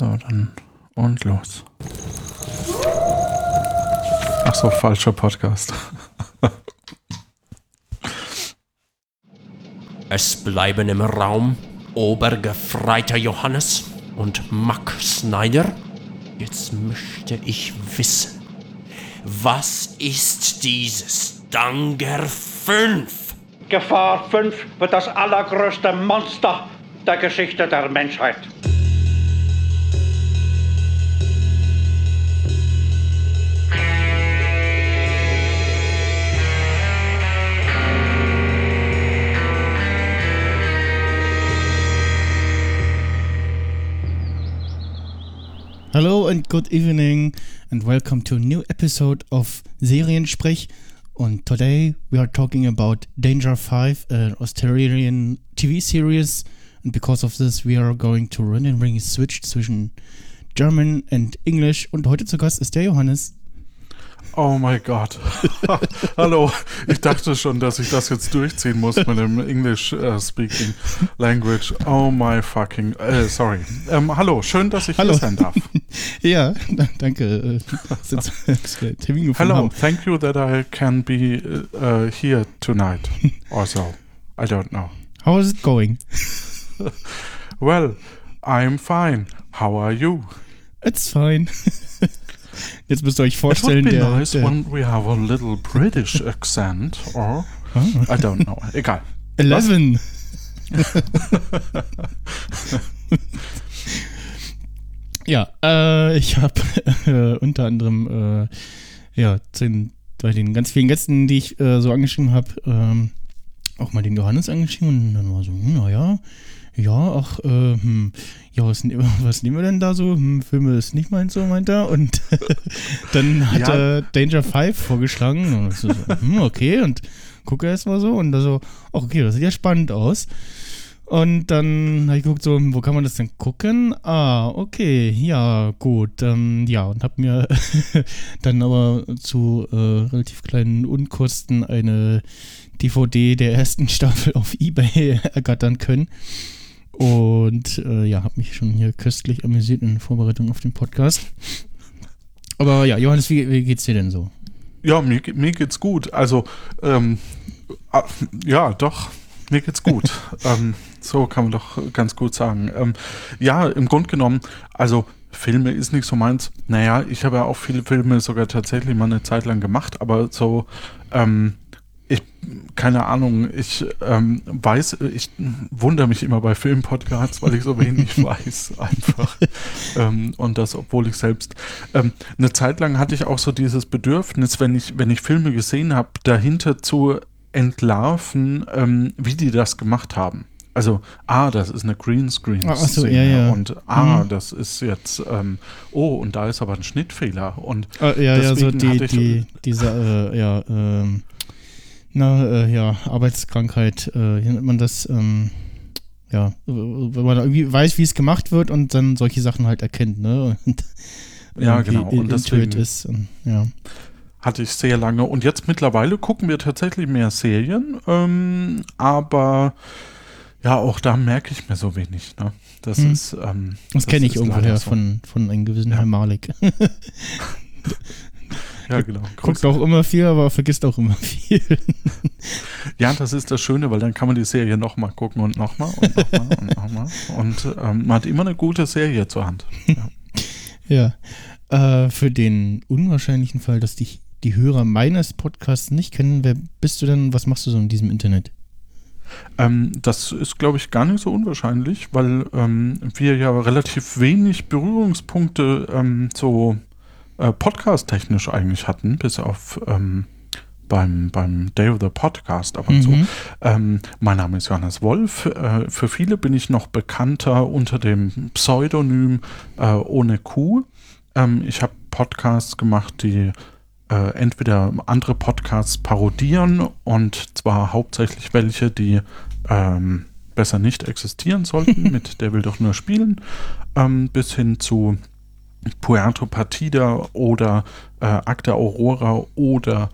So, dann und los. Ach so, falscher Podcast. Es bleiben im Raum Obergefreiter Johannes und Mack Snyder. Jetzt möchte ich wissen, was ist dieses Danger 5? Gefahr 5 wird das allergrößte Monster der Geschichte der Menschheit. Hello and good evening and welcome to a new episode of Seriensprech. And today we are talking about Danger 5, an Australian TV series. And because of this, we are going to run switch zwischen German and English. Und heute zu Gast ist der Johannes. Oh mein Gott. Hallo. Ich dachte schon, dass ich das jetzt durchziehen muss mit dem English uh, Speaking Language. Oh my fucking. Äh, sorry. Ähm, hallo, schön, dass ich Hallo. hier sein darf. ja, da- danke. äh, Termin Hello, haben. thank you that I can be uh, here tonight. Also, I don't know. How is it going? Well, I'm fine. How are you? It's fine. Jetzt müsst ihr euch It would vorstellen, be der, nice der when we have a little British accent, or Ah. I don't know. Egal. 11. ja, äh, ich habe äh, unter anderem äh, ja, den, bei den ganz vielen Gästen, die ich äh, so angeschrieben habe, ähm, auch mal den Johannes angeschrieben und dann war so, hm, naja, ja, ach, äh, hm, ja, was, ne- was nehmen wir denn da so? Hm, Filme ist nicht meins, so meint er. Und dann hat Ja. er Danger 5 vorgeschlagen. Und so, so, hm, okay, und gucke erst mal so und da so, ach, okay, das sieht ja spannend aus. Und dann habe ich geguckt, so, wo kann man das denn gucken? Ah, okay, ja, gut. Ähm, ja, und habe mir dann aber zu äh, relativ kleinen Unkosten eine DVD der ersten Staffel auf Ebay ergattern können. Und äh, ja, habe mich schon hier köstlich amüsiert in Vorbereitung auf den Podcast. Aber ja, Johannes, wie, wie geht's dir denn so? Ja, mir, mir geht's gut. Also, ähm, ja, doch, mir geht's gut. ähm, so kann man doch ganz gut sagen. Ähm, ja, im Grunde genommen, also Filme ist nicht so meins. Naja, ich habe ja auch viele Filme sogar tatsächlich mal eine Zeit lang gemacht, aber so, ähm, ich, keine Ahnung, ich ähm, weiß, ich wundere mich immer bei Filmpodcasts, weil ich so wenig weiß, einfach. Ähm, und das, obwohl ich selbst, ähm, eine Zeit lang hatte ich auch so dieses Bedürfnis, wenn ich, wenn ich Filme gesehen habe, dahinter zu entlarven, ähm, wie die das gemacht haben. Also, ah, das ist eine Greenscreen. Ach so, ja, ja. Und ah, Mhm. das ist jetzt, ähm, oh, und da ist aber ein Schnittfehler. Und Äh, ja, ja, so Deswegen die, hatte ich- die, diese, äh, ja, ähm, na, äh, ja, Arbeitskrankheit, äh, wie nennt man das, ähm, ja, wenn man irgendwie weiß, wie es gemacht wird und dann solche Sachen halt erkennt, ne? Und Ja, genau. Und deswegen- intuit ist. Und, ja. hatte ich sehr lange. Und jetzt mittlerweile gucken wir tatsächlich mehr Serien, ähm, aber ja, auch da merke ich mir so wenig. Ne? Das Hm. ist. Ähm, Das kenne ich irgendwoher so. von, von einem gewissen Ja. Herrn Malik. Ja, genau. Guckt auch immer viel, aber vergisst auch immer viel. Ja, das ist das Schöne, weil dann kann man die Serie nochmal gucken und nochmal und nochmal und nochmal. Und ähm, man hat immer eine gute Serie zur Hand. ja. Äh, für den unwahrscheinlichen Fall, dass dich die Hörer meines Podcasts nicht kennen, wer bist du denn? Was machst du so in diesem Internet? Ähm, das ist, glaube ich, gar nicht so unwahrscheinlich, weil ähm, wir ja relativ wenig Berührungspunkte ähm, so äh, podcast-technisch eigentlich hatten, bis auf ähm, beim, beim Day of the Podcast ab und zu. Mhm. Ähm, mein Name ist Johannes Wolf. Äh, für viele bin ich noch bekannter unter dem Pseudonym äh, ohne Q. Ähm, ich habe Podcasts gemacht, die äh, entweder andere Podcasts parodieren und zwar hauptsächlich welche, die ähm, besser nicht existieren sollten, mit der will doch nur spielen, ähm, bis hin zu Puerto Partida oder äh, Acta Aurora oder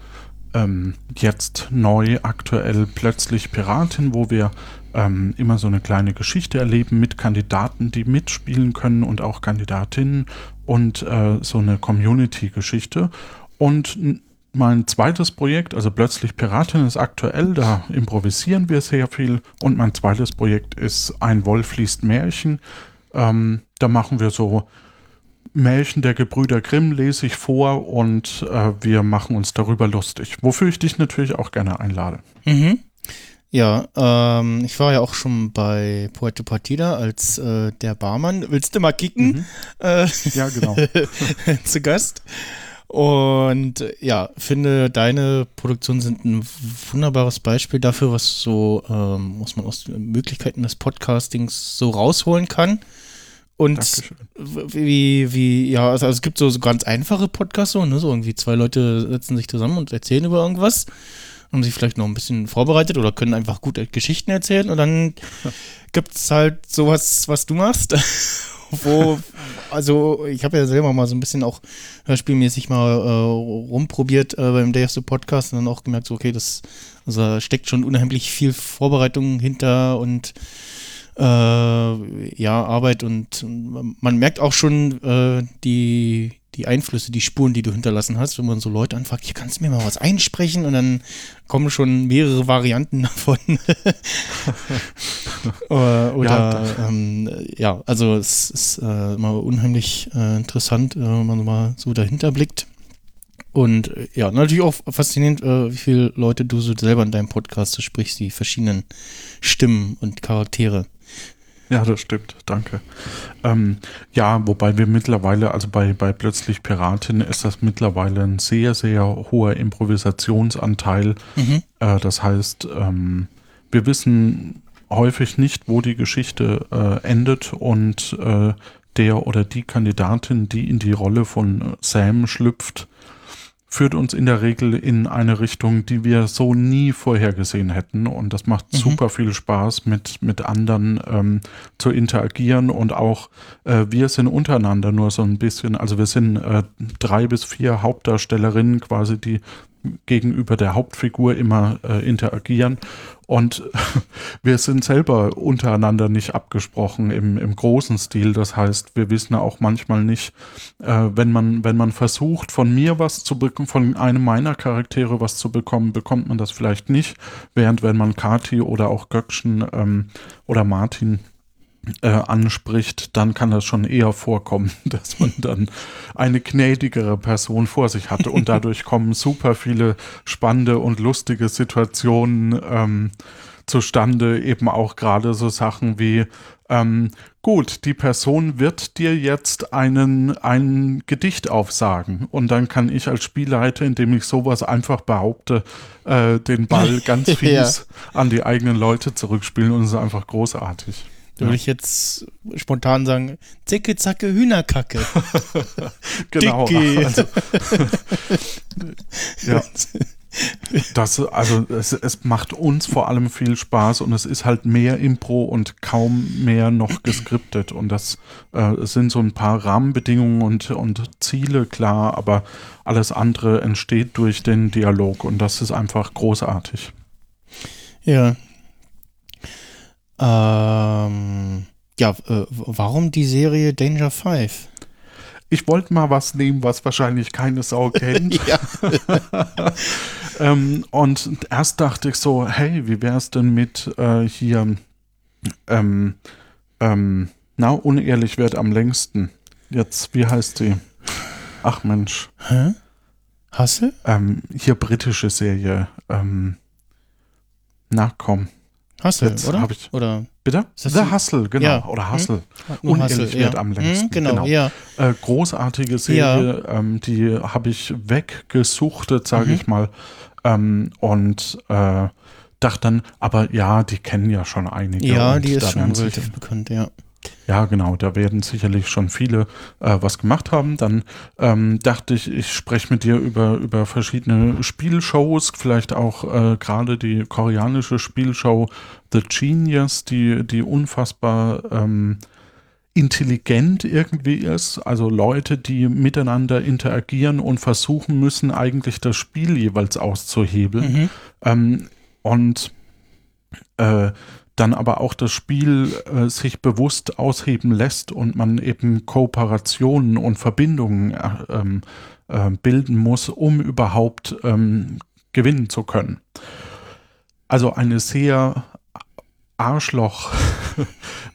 ähm, jetzt neu aktuell plötzlich Piratin, wo wir ähm, immer so eine kleine Geschichte erleben mit Kandidaten, die mitspielen können und auch Kandidatinnen und äh, so eine Community-Geschichte. Und mein zweites Projekt, also plötzlich Piratin, ist aktuell, da improvisieren wir sehr viel. Und mein zweites Projekt ist Ein Wolf liest Märchen. Ähm, da machen wir so Märchen der Gebrüder Grimm lese ich vor und äh, wir machen uns darüber lustig, wofür ich dich natürlich auch gerne einlade. Mhm. Ja, ähm, ich war ja auch schon bei Puerto Partida als äh, der Barmann. Willst du mal kicken? Mhm. Äh, ja, genau. zu Gast. Und ja, finde, deine Produktionen sind ein wunderbares Beispiel dafür, was so, ähm, was man aus den Möglichkeiten des Podcastings so rausholen kann. Und Dankeschön. wie, wie, ja, also, es gibt so, so ganz einfache Podcasts, so, ne? so irgendwie zwei Leute setzen sich zusammen und erzählen über irgendwas, haben sich vielleicht noch ein bisschen vorbereitet oder können einfach gut Geschichten erzählen und dann gibt es halt sowas, was du machst, wo, also ich habe ja selber mal so ein bisschen auch hörspielmäßig mal äh, rumprobiert äh, beim Day of the Podcast und dann auch gemerkt, so, okay, das, also da steckt schon unheimlich viel Vorbereitung hinter und äh, ja, Arbeit und man merkt auch schon äh, die, die Einflüsse, die Spuren, die du hinterlassen hast, wenn man so Leute anfragt, hier kannst du mir mal was einsprechen und dann kommen schon mehrere Varianten davon. oder, oder ja, ähm, ja, also es ist äh, immer unheimlich äh, interessant, äh, wenn man mal so dahinter blickt. Und äh, ja, natürlich auch faszinierend, äh, wie viele Leute du so selber in deinem Podcast sprichst, die verschiedenen Stimmen und Charaktere. Ja, das stimmt, danke. Ähm, ja, wobei wir mittlerweile, also bei, bei Plötzlich Piratin ist das mittlerweile ein sehr, sehr hoher Improvisationsanteil. Mhm. Äh, das heißt, ähm, wir wissen häufig nicht, wo die Geschichte äh, endet und äh, der oder die Kandidatin, die in die Rolle von Sam schlüpft, führt uns in der Regel in eine Richtung, die wir so nie vorhergesehen hätten. Und das macht mhm. super viel Spaß, mit, mit anderen ähm, zu interagieren. Und auch äh, wir sind untereinander nur so ein bisschen, also wir sind äh, drei bis vier Hauptdarstellerinnen quasi, die gegenüber der Hauptfigur immer äh, interagieren. Und wir sind selber untereinander nicht abgesprochen im, im großen Stil. Das heißt, wir wissen auch manchmal nicht, äh, wenn man, wenn man versucht, von mir was zu bekommen, von einem meiner Charaktere was zu bekommen, bekommt man das vielleicht nicht. Während wenn man Kati oder auch Göckchen ähm, oder Martin äh, anspricht, dann kann das schon eher vorkommen, dass man dann eine gnädigere Person vor sich hatte und dadurch kommen super viele spannende und lustige Situationen ähm, zustande, eben auch gerade so Sachen wie ähm, gut, die Person wird dir jetzt einen, ein Gedicht aufsagen und dann kann ich als Spielleiter, indem ich sowas einfach behaupte, äh, den Ball ganz fies ja. an die eigenen Leute zurückspielen und es ist einfach großartig. Da würde ich jetzt spontan sagen, Zicke, Zacke, Hühnerkacke. genau. Also, ja. Das, also es, es, macht uns vor allem viel Spaß und es ist halt mehr Impro und kaum mehr noch geskriptet. Und das äh, sind so ein paar Rahmenbedingungen und, und Ziele klar, aber alles andere entsteht durch den Dialog und das ist einfach großartig. Ja, ähm, ja, äh, warum die Serie Danger Five? Ich wollte mal was nehmen, was wahrscheinlich keine Sau kennt. ähm, und erst dachte ich so, hey, wie wär's denn mit äh, hier, ähm, ähm, na, unehrlich wird am längsten. Jetzt, wie heißt sie? Ach Mensch. Hä? Hassel? Ähm, hier britische Serie. Ähm, na komm. Hustle, Jetzt oder? Ich, oder? Bitte? The Hustle, genau. Ja. Oder Hustle. Hm? Unehrlich Hustle, wird ja. am längsten. Hm, genau, genau, ja. Äh, großartige Serie, ähm, die habe ich weggesuchtet, sage mhm. ich mal. Ähm, und äh, dachte dann, aber ja, die kennen ja schon einige. Ja, die ist schon relativ bekannt, ja. Ja, genau, da werden sicherlich schon viele äh, was gemacht haben. Dann ähm, dachte ich, ich spreche mit dir über, über verschiedene Spielshows, vielleicht auch äh, gerade die koreanische Spielshow The Genius, die, die unfassbar ähm, intelligent irgendwie ist, also Leute, die miteinander interagieren und versuchen müssen, eigentlich das Spiel jeweils auszuhebeln. Mhm. Ähm, und äh, dann aber auch das Spiel äh, sich bewusst ausheben lässt und man eben Kooperationen und Verbindungen äh, ähm, äh, bilden muss, um überhaupt ähm, gewinnen zu können. Also eine sehr Arschloch.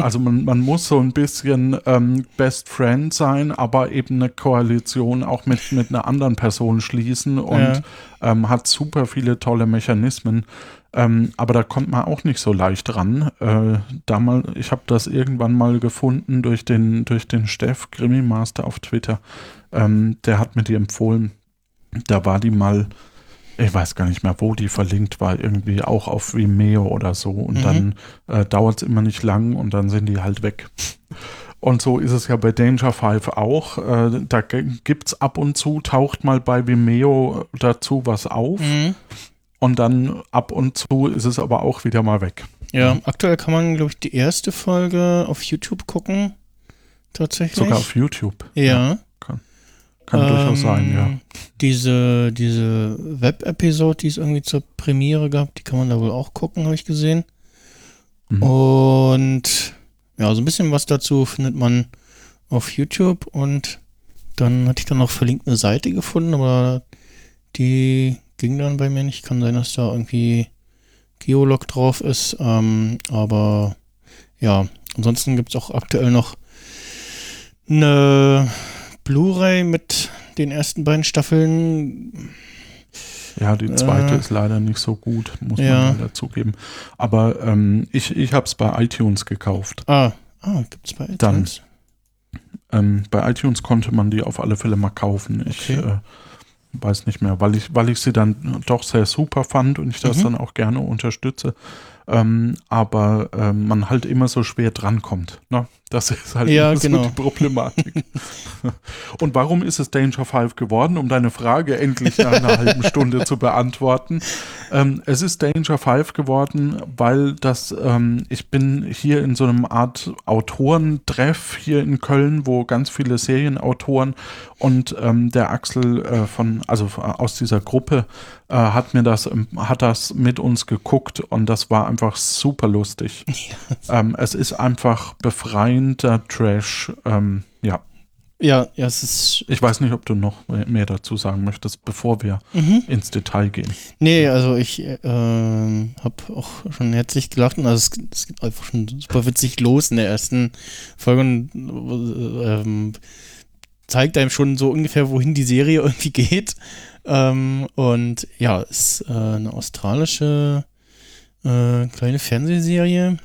also man, man muss so ein bisschen ähm, Best Friend sein, aber eben eine Koalition auch mit, mit einer anderen Person schließen und Ja. ähm, hat super viele tolle Mechanismen. Ähm, aber da kommt man auch nicht so leicht ran. Äh, damals, ich habe das irgendwann mal gefunden durch den, durch den Steff, Grimmy Master auf Twitter. Ähm, der hat mir die empfohlen. Da war die mal, ich weiß gar nicht mehr, wo die verlinkt war, irgendwie auch auf Vimeo oder so. Und Mhm. dann äh, dauert es immer nicht lang und dann sind die halt weg. Und so ist es ja bei Danger 5 auch. Äh, da gibt es ab und zu, taucht mal bei Vimeo dazu was auf. Mhm. Und dann ab und zu ist es aber auch wieder mal weg. Ja, aktuell kann man, glaube ich, die erste Folge auf YouTube gucken. Tatsächlich. Sogar auf YouTube. Ja. Kann, kann durchaus sein, ja. Ähm, Diese, diese Web-Episode, die es irgendwie zur Premiere gab, die kann man da wohl auch gucken, habe ich gesehen. Mhm. Und ja, so ein bisschen was dazu findet man auf YouTube und dann hatte ich dann noch verlinkt eine Seite gefunden, aber die ging dann bei mir nicht. Kann sein, dass da irgendwie Geolog drauf ist. Ähm, aber ja, ansonsten gibt es auch aktuell noch eine Blu-ray mit den ersten beiden Staffeln. Ja, die zweite Äh, ist leider nicht so gut, muss ja. man leider zugeben. Aber ähm, ich, ich habe es bei iTunes gekauft. Ah, ah gibt's bei Dann. iTunes? Ähm, bei iTunes konnte man die auf alle Fälle mal kaufen. Ich Okay. äh, weiß nicht mehr, weil ich, weil ich sie dann doch sehr super fand und ich das Mhm. dann auch gerne unterstütze. Ähm, aber ähm, man halt immer so schwer drankommt. Ne? Das ist halt Ja, genau. so die Problematik. und warum ist es Danger 5 geworden? Um deine Frage endlich nach einer halben Stunde zu beantworten. Ähm, es ist Danger 5 geworden, weil das, ähm, ich bin hier in so einem Art Autorentreff hier in Köln, wo ganz viele Serienautoren und ähm, der Axel äh, von, also aus dieser Gruppe äh, hat mir das, ähm, hat das mit uns geguckt und das war einfach super lustig. ähm, es ist einfach befreiender Trash. Ähm, ja, Ja, ja, es ist. ich weiß nicht, ob du noch mehr dazu sagen möchtest, bevor wir Mhm. ins Detail gehen. Nee, also ich ähm, habe auch schon herzlich gelacht also es, es geht einfach schon super witzig los in der ersten Folge und ähm, zeigt einem schon so ungefähr, wohin die Serie irgendwie geht. Ähm, und ja, ist äh, eine australische äh, kleine Fernsehserie,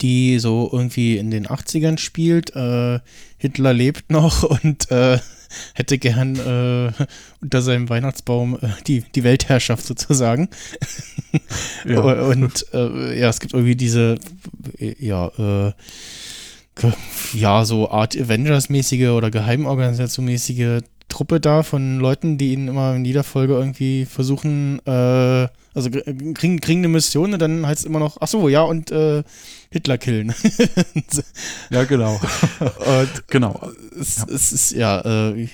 die so irgendwie in den 80ern spielt. Äh, Hitler lebt noch und äh, hätte gern äh, unter seinem Weihnachtsbaum äh, die, die Weltherrschaft sozusagen. Ja. Und äh, ja, es gibt irgendwie diese, ja, äh, ja, so Art Avengers-mäßige oder Geheimorganisation-mäßige Truppe da von Leuten, die ihn immer in jeder Folge irgendwie versuchen, äh, also ge- kriegen, kriegen eine Mission und dann heißt es immer noch, ach so, ja, und äh, Hitler killen. Ja, genau. und genau. es, es ist ja äh, äh,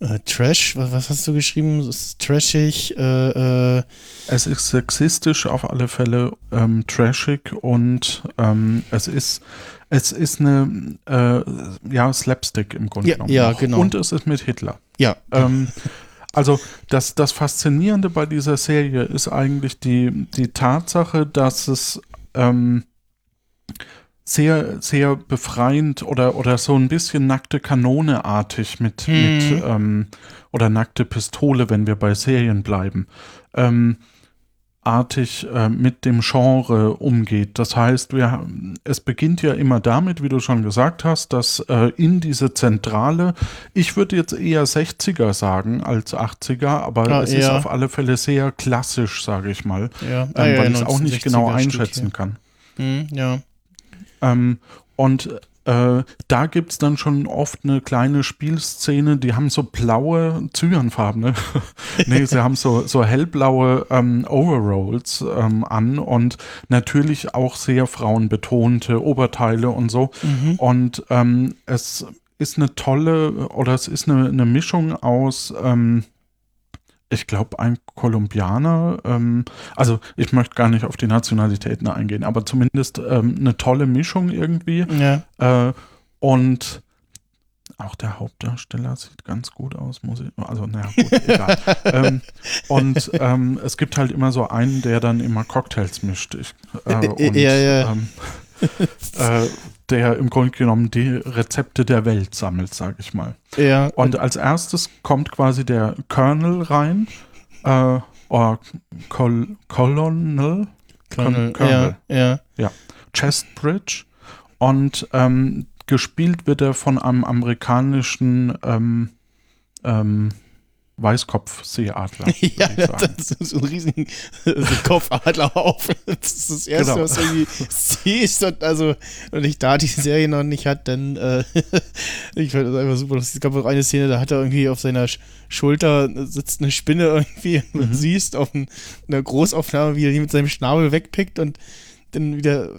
äh, Trash, was, hast du geschrieben? Es ist trashig, äh, äh, Es ist sexistisch auf alle Fälle, ähm, trashig und ähm, es ist es ist eine äh, ja Slapstick im Grunde Ja, genommen. ja, genau. Und es ist mit Hitler. ja. Ähm, also das, das Faszinierende bei dieser Serie ist eigentlich die, die Tatsache, dass es ähm, sehr, sehr befreiend oder, oder so ein bisschen nackte Kanone-artig mit, Hm. mit ähm, oder nackte Pistole, wenn wir bei Serien bleiben, ähm, artig äh, mit dem Genre umgeht. Das heißt, wir, es beginnt ja immer damit, wie du schon gesagt hast, dass äh, in diese Zentrale, ich würde jetzt eher 60er sagen als 80er, aber Ah, es ist ja. auf alle Fälle sehr klassisch, sage ich mal, Ja, ähm, ah, ja, weil ich es auch nicht genau 1960er einschätzen kann. Hm, ja. Ähm, und äh, da gibt es dann schon oft eine kleine Spielszene, die haben so blaue Zyanfarben, ne? nee, sie haben so, so hellblaue ähm, Overalls ähm, an und natürlich auch sehr frauenbetonte Oberteile und so. Und ähm, es ist eine tolle, oder es ist eine, eine Mischung aus, ähm, ich glaube, ein Kolumbianer, ähm, also ich möchte gar nicht auf die Nationalitäten eingehen, aber zumindest ähm, eine tolle Mischung irgendwie. Ja. Äh, und auch der Hauptdarsteller sieht ganz gut aus, muss ich, also naja, gut, egal. ähm, und ähm, es gibt halt immer so einen, der dann immer Cocktails mischt. Ich, äh, und, Ja, ja. Ähm, äh, der im Grunde genommen die Rezepte der Welt sammelt, sage ich mal. Ja. Und als erstes kommt quasi der Colonel rein, äh, oder Col Colonel, Colonel, Colonel. ja, ja. Chestbridge und ähm, gespielt wird er von einem amerikanischen ähm, ähm, Weißkopfseeadler. Ja, das ist so ein ein Kopfadler auf. Das ist das Erste, Genau. was du irgendwie siehst. Und, also, und ich da die Serie noch nicht hat, dann äh, ich fand das einfach super. lustig. Es gab auch eine Szene, da hat er irgendwie auf seiner Sch Schulter sitzt eine Spinne irgendwie und Mhm. du siehst auf ein, einer Großaufnahme, wie er die mit seinem Schnabel wegpickt und dann wieder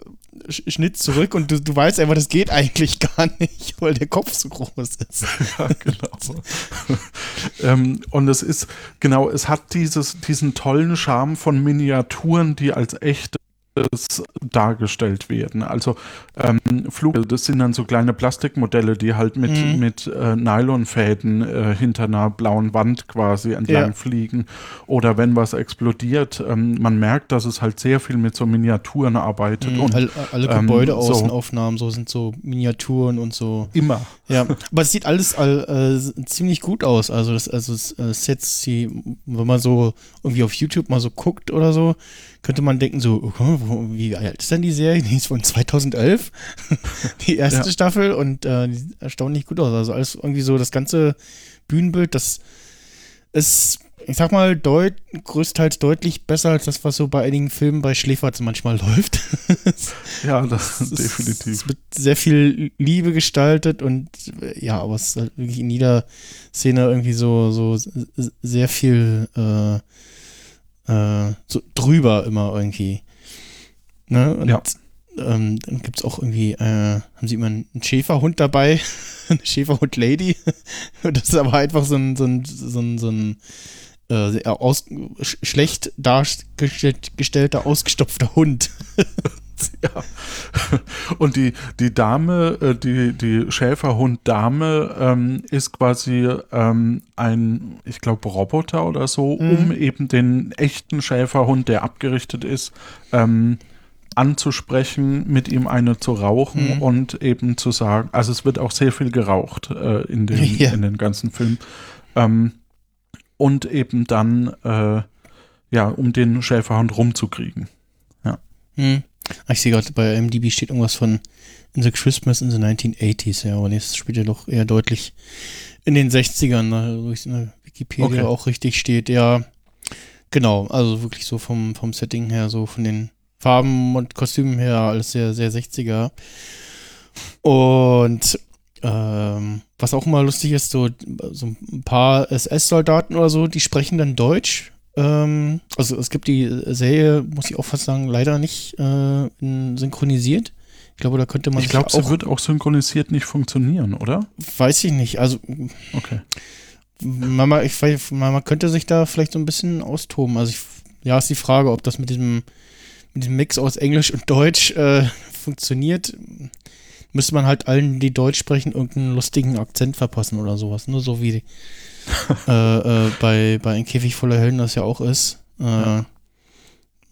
Schnitt zurück und du, du weißt einfach, das geht eigentlich gar nicht, weil der Kopf so groß ist. Ja, genau. ähm, und es ist, genau, es hat dieses, diesen tollen Charme von Miniaturen, die als echtes dargestellt werden. Also ähm, Flug, das sind dann so kleine Plastikmodelle, die halt mit, Mhm. mit äh, Nylonfäden äh, hinter einer blauen Wand quasi entlang Ja. fliegen. Oder wenn was explodiert, ähm, man merkt, dass es halt sehr viel mit so Miniaturen arbeitet. Und alle, alle ähm, Gebäudeaußenaufnahmen, so sind so Miniaturen und so. immer. Ja, aber es sieht alles all, äh, ziemlich gut aus. Also, das, also das, äh, Sets, die, wenn man so irgendwie auf YouTube mal so guckt oder so, könnte man denken, so, wo, wie alt ist denn die Serie? Die ist von 2011, die erste Ja. Staffel und äh, die sieht erstaunlich gut aus. Also alles irgendwie so, das ganze Bühnenbild, das ist, ich sag mal, deut, größtenteils deutlich besser als das, was so bei einigen Filmen bei Schläferz manchmal läuft. Ja, das ist- definitiv. Es wird sehr viel Liebe gestaltet und äh, ja, aber es ist halt wirklich in jeder Szene irgendwie so, so sehr viel äh, äh, so drüber immer irgendwie. Ne? Und Ja. ähm, dann gibt es auch irgendwie, äh, haben sie immer einen Schäferhund dabei, eine Schäferhund-Lady. das ist aber einfach so ein, so ein, so ein, so ein äh, aus, sch schlecht dargestellter, ausgestopfter Hund. Ja. Und die, die Dame, äh, die, die Schäferhund-Dame ähm, ist quasi ähm, ein, ich glaube, Roboter oder so, um eben den echten Schäferhund, der abgerichtet ist, ähm, anzusprechen, mit ihm eine zu rauchen Mhm. und eben zu sagen, also es wird auch sehr viel geraucht äh, in, den, Ja. in den ganzen Film. Ähm, und eben dann, äh, ja, um den Schäferhund rumzukriegen. Hm. Ah, Ich sehe gerade, bei MDB steht irgendwas von In the Christmas in the 1980s, ja, aber das spielt ja doch eher deutlich in den 60ern, ne, wo es in der Wikipedia Okay. auch richtig steht, ja. Genau, also wirklich so vom, vom Setting her, so von den Farben und Kostümen her, alles sehr, sehr 60er. Und ähm, was auch immer lustig ist, so, so ein paar SS-Soldaten oder so, die sprechen dann Deutsch. Ähm, also es gibt die Serie, muss ich auch fast sagen, leider nicht äh, synchronisiert. Ich glaube, da könnte man Ich glaube, sie wird auch synchronisiert nicht funktionieren, oder? weiß ich nicht. Also Okay. man, man- ich weiß, man könnte sich da vielleicht so ein bisschen austoben. Also ich, ja, ist die Frage, ob das mit diesem, mit diesem Mix aus Englisch und Deutsch äh, funktioniert. Müsste man halt allen, die Deutsch sprechen, irgendeinen lustigen Akzent verpassen oder sowas. Nur so wie äh, äh, bei, bei Ein Käfig voller Helden das ja auch ist. Äh, Ja.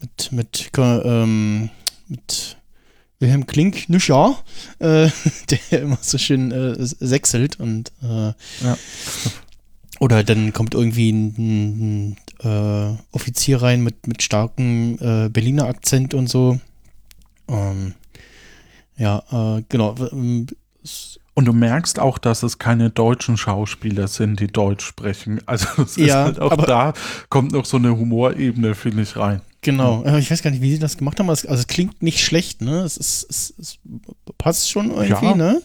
Mit, mit, ähm, mit Wilhelm Klink, Nüscher, äh, der immer so schön äh, sechselt und äh, Ja. oder dann kommt irgendwie ein, ein, äh, Offizier rein mit, mit starkem äh, Berliner Akzent und so. Ähm, ja, äh, genau. s- Und du merkst auch, dass es keine deutschen Schauspieler sind, die Deutsch sprechen. Also es ist Ja, halt auch da kommt noch so eine Humorebene, finde ich, rein. Genau. Äh, Ich weiß gar nicht, wie sie das gemacht haben. aber es- Also es klingt nicht schlecht, ne? Es, ist, es, es passt schon irgendwie, Ja. ne?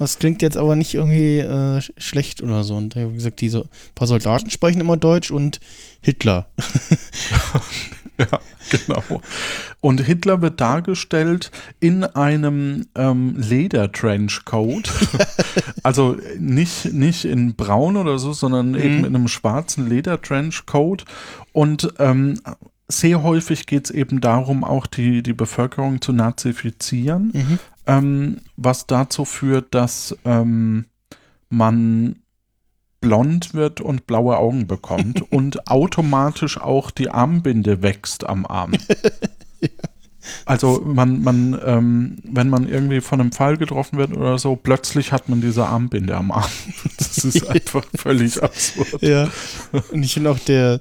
Es klingt jetzt aber nicht irgendwie äh, sch- schlecht oder so. Und wie gesagt, diese paar Soldaten sprechen immer Deutsch und Hitler. Ja, genau. Und Hitler wird dargestellt in einem ähm, Leder-Trenchcoat. also nicht, nicht in braun oder so, sondern eben in einem schwarzen Leder-Trenchcoat. Und ähm, sehr häufig geht es eben darum, auch die, die Bevölkerung zu nazifizieren, ähm, was dazu führt, dass ähm, man blond wird und blaue Augen bekommt und automatisch auch die Armbinde wächst am Arm. Also man, man, ähm, wenn man irgendwie von einem Pfeil getroffen wird oder so, plötzlich hat man diese Armbinde am Arm. Das ist einfach völlig absurd. Ja. Und ich finde auch der,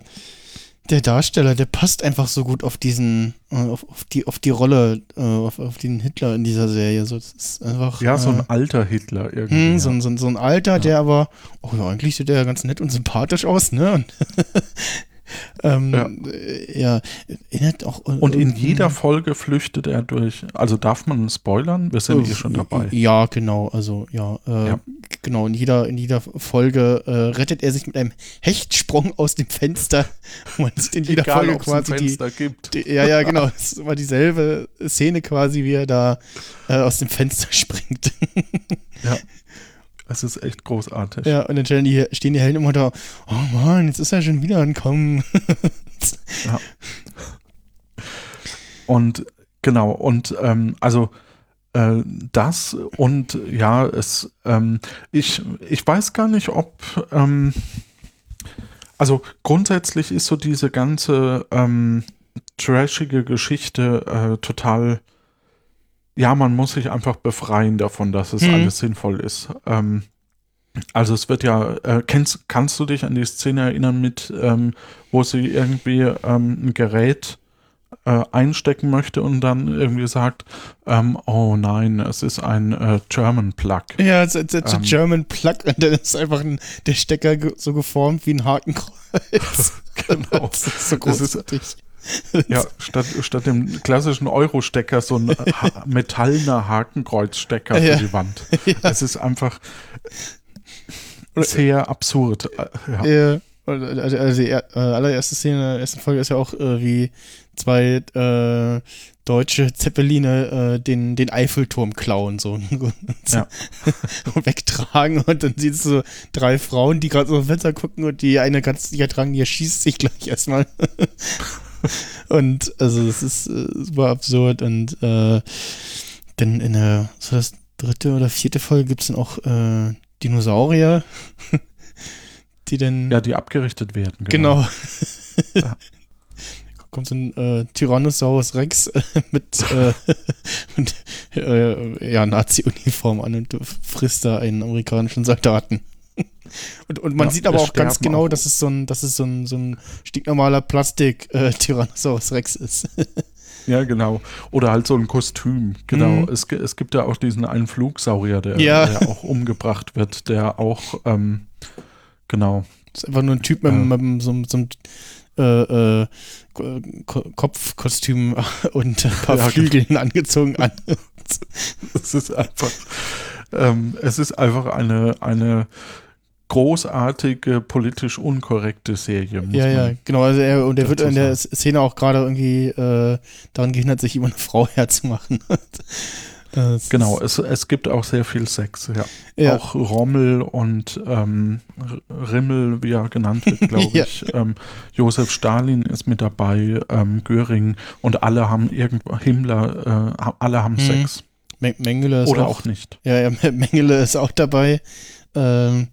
der Darsteller, der passt einfach so gut auf diesen, äh, auf, auf die, auf die Rolle, äh, auf, auf den Hitler in dieser Serie. So, das ist einfach. Ja, so äh, ein alter Hitler irgendwie. Hm, ja. so, ein, so, ein, so ein Alter, der aber, oh ja, eigentlich sieht der ja ganz nett und sympathisch aus, ne? Und, ähm, Ja. äh, erinnert auch. äh, Und in jeder Folge flüchtet er durch. Also darf man spoilern? Wir sind hier schon dabei. Ja, genau, also ja, äh, Ja. genau, in jeder, in jeder Folge äh, rettet er sich mit einem Hechtsprung aus dem Fenster. Man sieht in jeder Folge ob's ein quasi die, gibt. die, ja, ja, genau, es ist immer dieselbe Szene quasi, wie er da äh, aus dem Fenster springt. Ja. Es ist echt großartig. ja, und dann stehen die, stehen die Helden immer da, oh Mann, jetzt ist er schon wieder angekommen. Und genau, und ähm, also äh, das und ja, es, ähm, ich, ich weiß gar nicht, ob, ähm, also grundsätzlich ist so diese ganze ähm, trashige Geschichte äh, total, ja, man muss sich einfach befreien davon, dass es Mhm. alles sinnvoll ist. Ähm, also es wird ja, äh, kennst, kannst du dich an die Szene erinnern mit, ähm, wo sie irgendwie ähm, ein Gerät äh, einstecken möchte und dann irgendwie sagt, ähm, oh nein, es ist ein äh, German Plug. Ja, it's, it's a Ähm. German Plug und dann ist einfach ein, der Stecker so geformt wie ein Hakenkreuz. Genau. Das ist so Das ist- großartig. Ja, statt, statt dem klassischen Euro-Stecker so ein ha metallener Hakenkreuzstecker Ja. für die Wand. Es ist einfach sehr absurd. Äh, Ja. Ja. Also also die äh, allererste Szene in der ersten Folge ist ja auch, äh, wie zwei äh, deutsche Zeppeline äh, den, den Eiffelturm klauen so, Ja. und wegtragen und dann siehst du so drei Frauen, die gerade so auf Wetter gucken und die eine ganz sicher tragen, die erschießt sich gleich erstmal. und also das ist äh, super absurd und äh, dann in der so das dritte oder vierte Folge gibt es dann auch äh, Dinosaurier, die dann ja, die abgerichtet werden. Genau. Ja. Kommt so ein äh, Tyrannosaurus Rex äh, mit, äh, mit äh, ja, Nazi-Uniform an und frisst da einen amerikanischen Soldaten. Und, und man Ja, sieht aber auch ganz genau, auch- dass es so ein, dass es so ein, so ein stinknormaler Plastik-Tyrannosaurus Rex ist. Ja, genau. Oder halt so ein Kostüm. Genau. Mhm. Es, es gibt ja auch diesen einen Flugsaurier, der, Ja. der auch umgebracht wird, der auch, ähm, genau. Das ist einfach nur ein Typ mit, mit, mit so, so einem äh, äh, Ko- Kopfkostüm und ein paar Ja, genau. Flügeln angezogen an. Es ist einfach, ähm, es ist einfach eine, eine großartige, politisch unkorrekte Serie. Ja, ja, genau. Also er, und er wird in der. Szene auch gerade irgendwie äh, daran gehindert, sich immer eine Frau herzumachen. Das Genau, es, es gibt auch sehr viel Sex, ja. Ja. Auch Rommel und ähm, Rimmel, wie er genannt wird, glaube Ja. ich. Ähm, Josef Stalin ist mit dabei, ähm, Göring und alle haben irgendwo, Himmler, äh, alle haben Mhm. Sex. Men- Mengele ist Oder auch, auch nicht. Ja, ja, Mengele ist auch dabei. Ähm,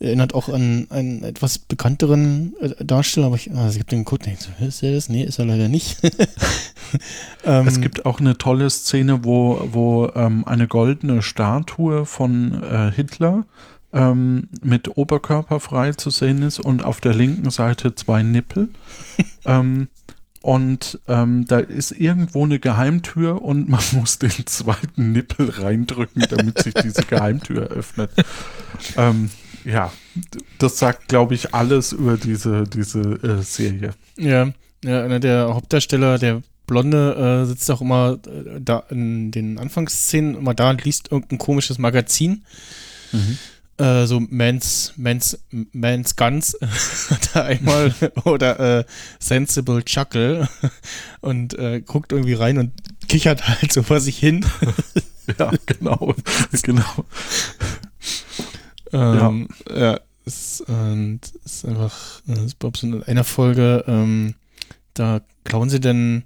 erinnert auch an einen etwas bekannteren äh, Darsteller, aber ich, also ich habe den geguckt, und so, ist er das? Nee, ist er leider nicht. ähm, Es gibt auch eine tolle Szene, wo, wo ähm, eine goldene Statue von äh, Hitler ähm, mit Oberkörper frei zu sehen ist und auf der linken Seite zwei Nippel. und ähm, da ist irgendwo eine Geheimtür und man muss den zweiten Nippel reindrücken, damit sich diese Geheimtür öffnet. Ähm, ja, das sagt, glaube ich, alles über diese, diese äh, Serie. Ja, Ja, einer der Hauptdarsteller, der Blonde, äh, sitzt auch immer äh, da in den Anfangsszenen immer da und liest irgendein komisches Magazin. Äh, so Mans, Mans, Mans Guns er einmal oder äh, Sensible Chuckle und äh, guckt irgendwie rein und kichert halt so vor sich hin. Ja, genau. genau. Ähm, ja. ist, und ist einfach, äh, ist Bob so in einer Folge, ähm, da klauen sie dann,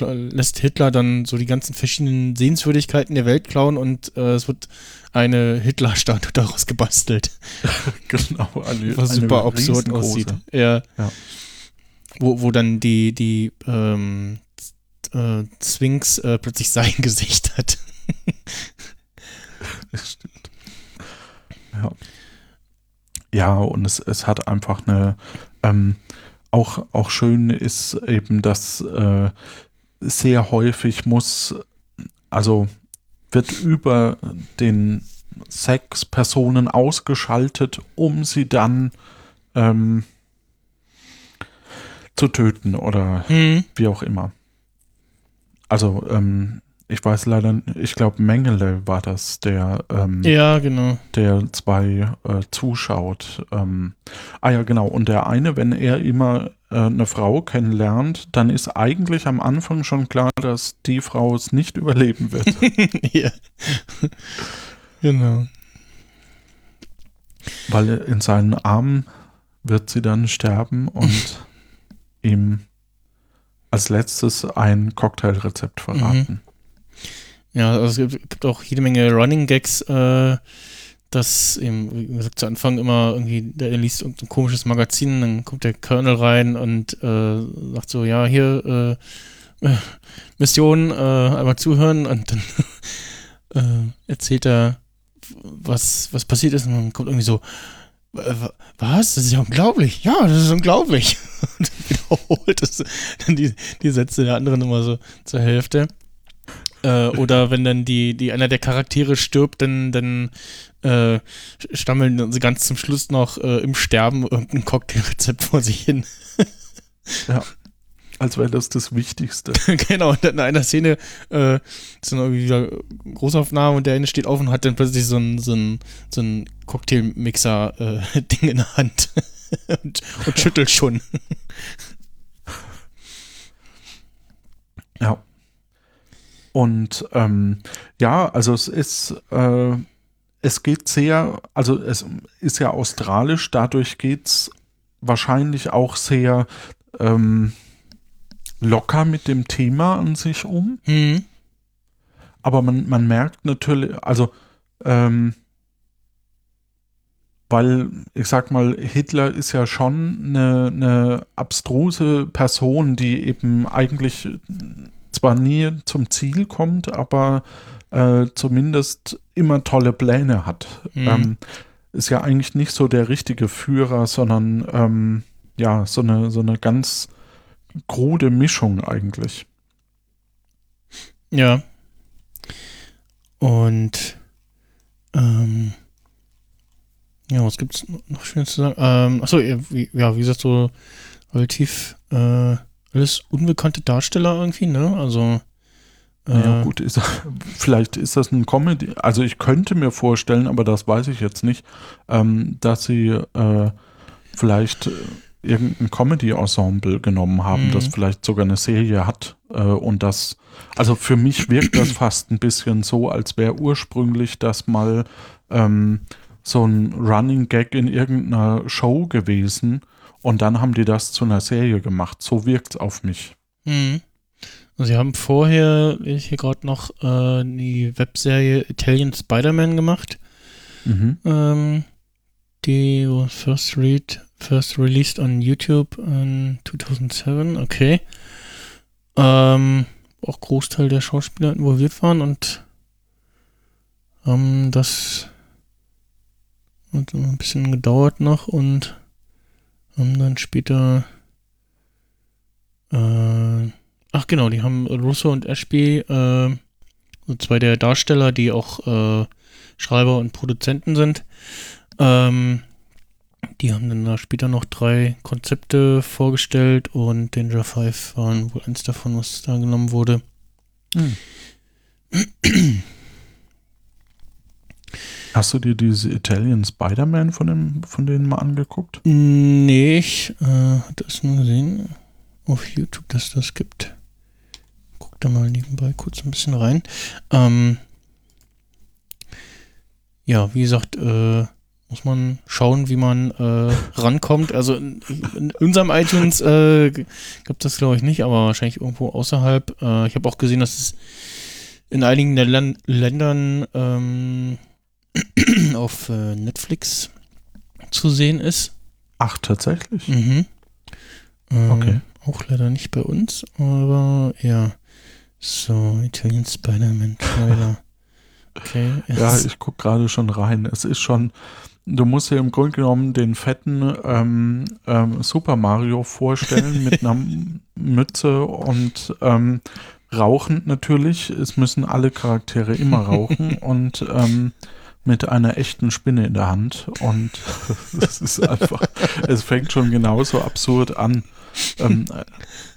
lässt Hitler dann so die ganzen verschiedenen Sehenswürdigkeiten der Welt klauen und äh, es wird eine Hitler-Statue daraus gebastelt, Genau. Eine, was eine super absurd aussieht. Ja. Ja. Wo, wo dann die, die ähm, äh, Sphinx äh, plötzlich sein Gesicht hat. Das stimmt. Ja. Ja, und es, es hat einfach eine, ähm, auch, auch schön ist eben, dass äh, sehr häufig muss, also wird über den Sex Personen ausgeschaltet, um sie dann ähm, zu töten oder Hm. wie auch immer. Also, ähm, ich weiß leider, ich glaube, Mengele war das, der, ähm, Ja, genau. der zwei äh, zuschaut. Ähm, ah ja, genau. Und der eine, wenn er immer äh, eine Frau kennenlernt, dann ist eigentlich am Anfang schon klar, dass die Frau es nicht überleben wird. ja. genau. weil in seinen Armen wird sie dann sterben und ihm als letztes ein Cocktailrezept verraten. Ja, also es gibt, auch jede Menge Running Gags, äh, dass eben, wie gesagt, zu Anfang immer irgendwie, der, liest irgendein komisches Magazin, dann kommt der Colonel rein und äh, sagt so, ja, hier, äh, äh, Mission, äh, einmal zuhören und dann äh, erzählt er, was, was passiert ist und dann kommt irgendwie so, "Äh, wa- was? Das ist ja unglaublich. Ja, das ist unglaublich. Und wiederholt es dann die, die Sätze der anderen immer so zur Hälfte. Äh, oder wenn dann die, die einer der Charaktere stirbt, dann, dann äh, stammeln sie ganz zum Schluss noch äh, im Sterben irgendein Cocktailrezept vor sich hin. Als wäre das das Wichtigste. genau, und dann in einer Szene äh, ist dann irgendwie wieder Großaufnahme und der eine steht auf und hat dann plötzlich so ein, so ein, so ein Cocktailmixer-Ding in der Hand und, und schüttelt schon. Ja. Und ähm, ja, also es ist, äh, es geht sehr, also es ist ja australisch, dadurch geht es wahrscheinlich auch sehr ähm, locker mit dem Thema an sich um. Hm. Aber man, man merkt natürlich, also, ähm, weil, ich sag mal, Hitler ist ja schon eine, eine abstruse Person, die eben eigentlich zwar nie zum Ziel kommt, aber äh, zumindest immer tolle Pläne hat. Mhm. Ähm, ist ja eigentlich nicht so der richtige Führer, sondern ähm, ja, so eine, so eine ganz krude Mischung eigentlich. Ja. Und ähm, ja, was gibt's noch schön zu sagen? Ähm, achso, ja, wie, ja, wie gesagt, so relativ äh, alles unbekannte Darsteller irgendwie, ne? Also äh, Ja, gut, ist, vielleicht ist das ein Comedy. Also ich könnte mir vorstellen, aber das weiß ich jetzt nicht, ähm, dass sie äh, vielleicht äh, irgendein Comedy-Ensemble genommen haben, Mhm. das vielleicht sogar eine Serie hat. Äh, und das, also für mich wirkt das fast ein bisschen so, als wäre ursprünglich das mal ähm, so ein Running Gag in irgendeiner Show gewesen. Und dann haben die das zu einer Serie gemacht. So wirkt es auf mich. Mhm. Sie haben vorher, ich hier gerade noch, äh, die Webserie Italian Spider-Man gemacht. Mhm. Ähm, die was first read, first released on YouTube in 2007, okay. Ähm, auch Großteil der Schauspieler involviert waren und haben das hat ein bisschen gedauert noch und haben dann später äh, ach genau, die haben Russo und Ashby, äh, so zwei der Darsteller, die auch äh, Schreiber und Produzenten sind, ähm, Die haben dann da später noch drei Konzepte vorgestellt und Danger 5 waren wohl eins davon, was da genommen wurde. Hm. Hast du dir diese Italian Spider-Man von, von denen mal angeguckt? Nee, ich äh, es nur gesehen auf YouTube, dass das gibt. Guck da mal nebenbei kurz ein bisschen rein. Ähm, ja, wie gesagt, äh, muss man schauen, wie man äh, rankommt. Also in, in unserem iTunes äh, gibt das glaube ich nicht, aber wahrscheinlich irgendwo außerhalb. Äh, ich habe auch gesehen, dass es in einigen der Län Ländern ähm, auf äh, Netflix zu sehen ist. Ach, tatsächlich? Mhm. Ähm, Okay. Auch leider nicht bei uns, aber ja. So, Italian Spider-Man Trailer. Okay. Ja, ich gucke gerade schon rein. Es ist schon, du musst dir im Grunde genommen den fetten ähm, ähm, Super Mario vorstellen mit einer Mütze und ähm, rauchend natürlich. Es müssen alle Charaktere immer rauchen und ähm, mit einer echten Spinne in der Hand. Und es ist einfach, es fängt schon genauso absurd an. Ähm,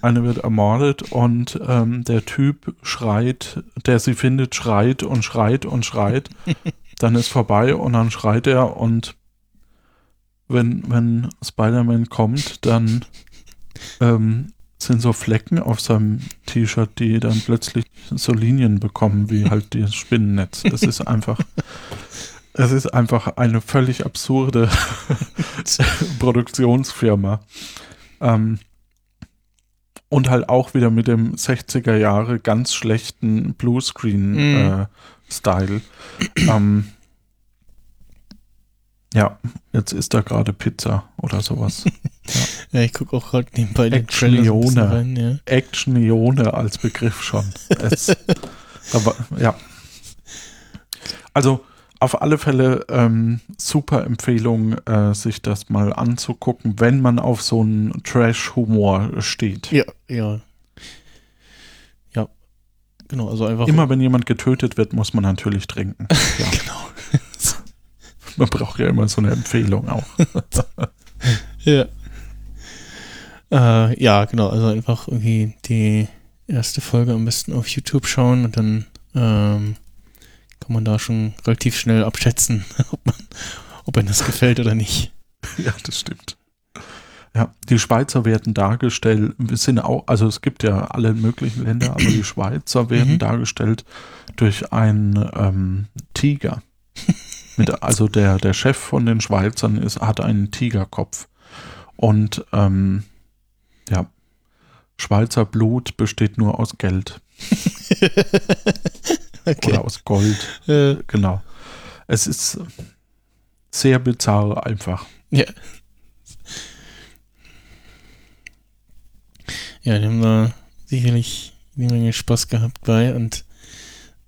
eine wird ermordet und ähm, der Typ schreit, der sie findet, schreit und schreit und schreit. Dann ist vorbei und dann schreit er und wenn, wenn Spider-Man kommt, dann ähm, sind so Flecken auf seinem T-Shirt, die dann plötzlich so Linien bekommen, wie halt das Spinnennetz. Es ist einfach, es ist einfach eine völlig absurde Produktionsfirma. Ähm, und halt auch wieder mit dem 60er Jahre ganz schlechten. Bluescreen-Style. ähm, ja, jetzt ist da gerade Pizza oder sowas. ja, ich gucke auch gerade nebenbei den Action Trailer so ein bisschen Leone. rein, ja. Action-Ione als Begriff schon. Es, aber ja. Also auf alle Fälle ähm, super Empfehlung, äh, sich das mal anzugucken, wenn man auf so einen Trash-Humor steht. Ja, ja. Ja. Genau, also einfach. Immer wenn jemand getötet wird, muss man natürlich trinken. Ja. Genau. Man braucht ja immer so eine Empfehlung auch. Ja. Äh, ja, genau, also einfach irgendwie die erste Folge am besten auf YouTube schauen und dann ähm, kann man da schon relativ schnell abschätzen, ob man, ob einem das gefällt oder nicht. Ja, das stimmt. Ja, die Schweizer werden dargestellt, wir sind auch, also es gibt ja alle möglichen Länder, aber die Schweizer werden Mhm. dargestellt durch einen ähm, Tiger. Mit, also der, der Chef von den Schweizern ist, hat einen Tigerkopf. Und ähm, ja, Schweizer Blut besteht nur aus Geld okay. oder aus Gold. Äh, Genau. Es ist sehr bizarr einfach. ja. Ja, die haben da sicherlich eine Menge Spaß gehabt bei und